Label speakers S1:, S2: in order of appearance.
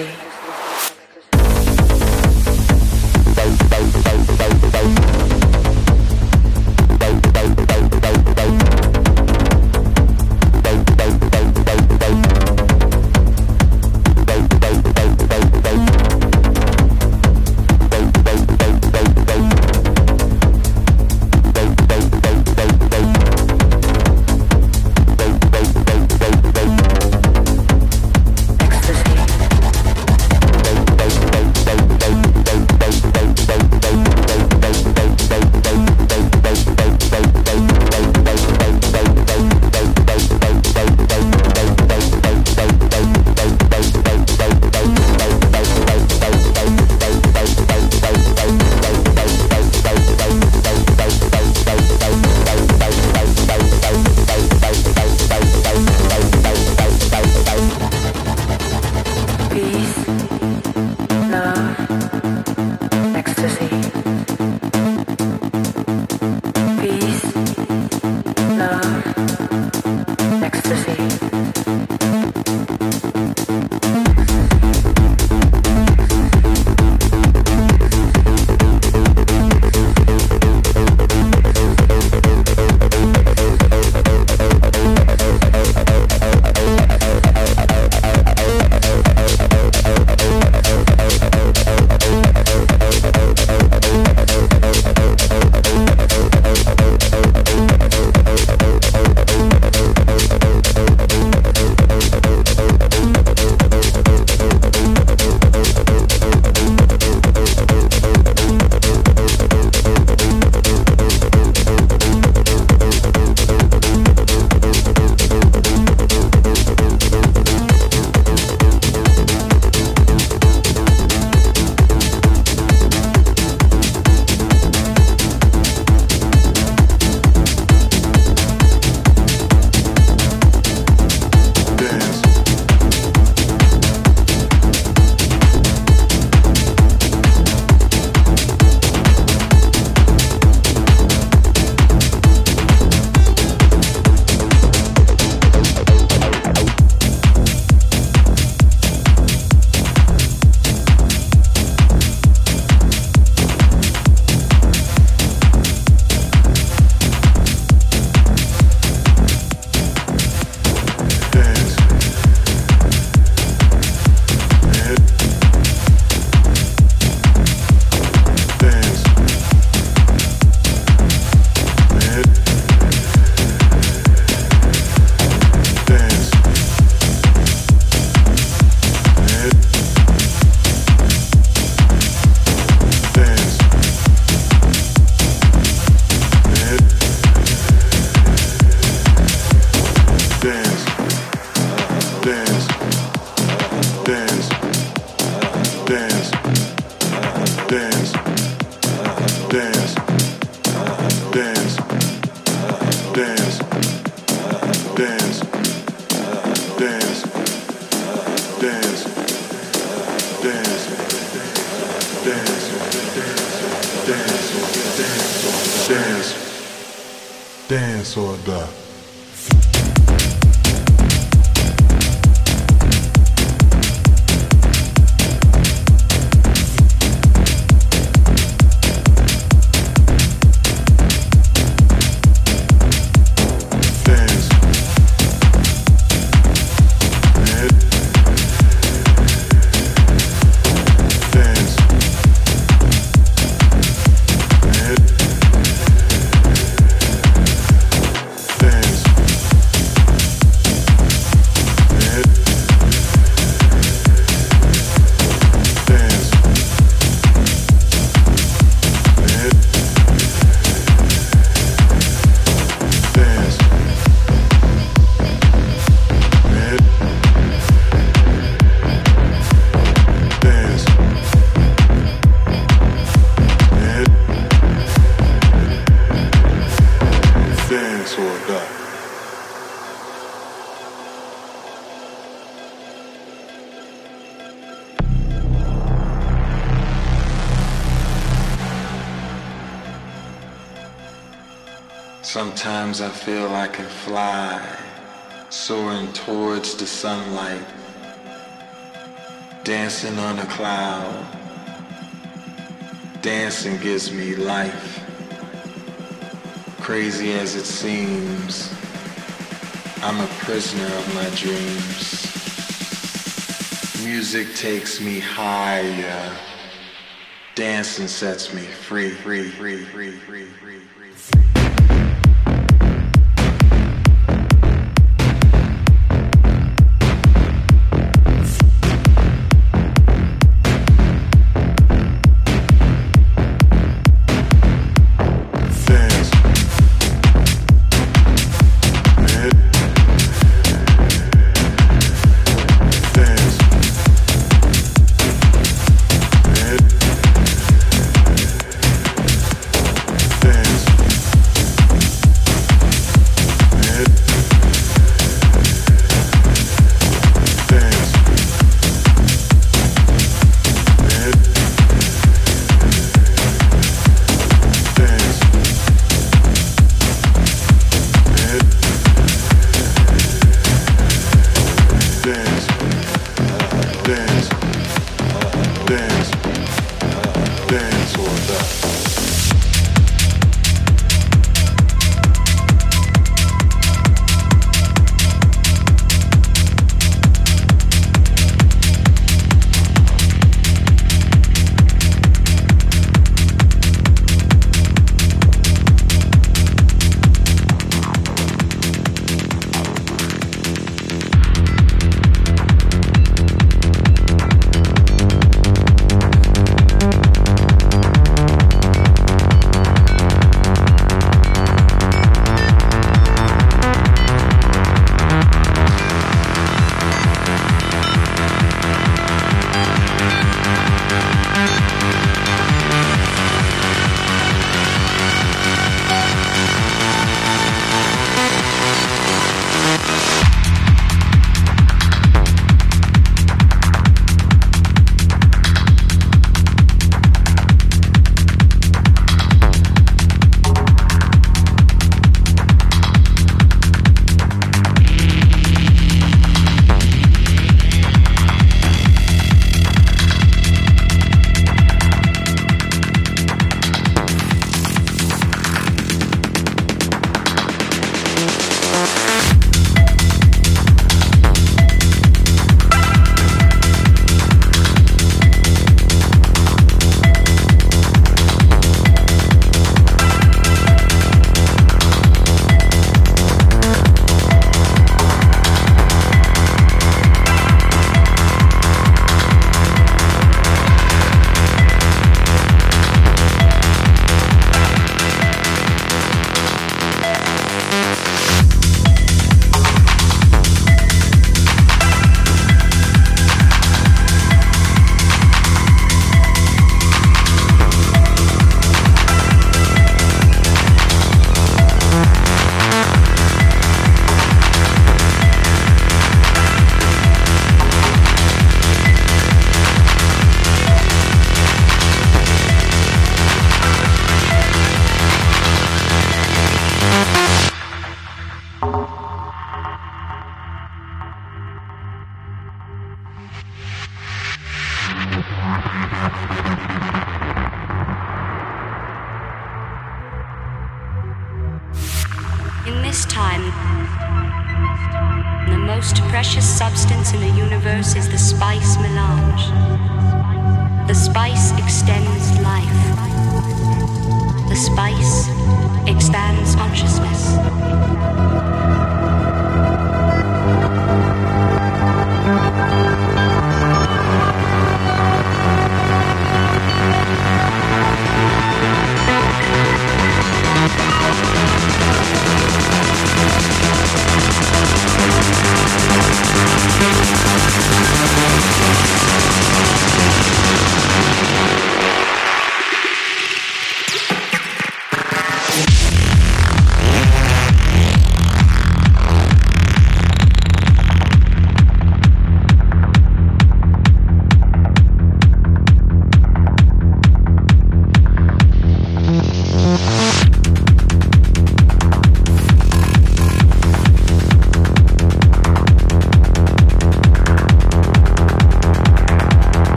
S1: Okay.
S2: Sometimes I feel I can fly, soaring towards the sunlight, dancing on a cloud. Dancing gives me life. Crazy as it seems, I'm a prisoner of my dreams. Music takes me higher. Dancing sets me free, free, free, free, free, free.
S3: Spice expands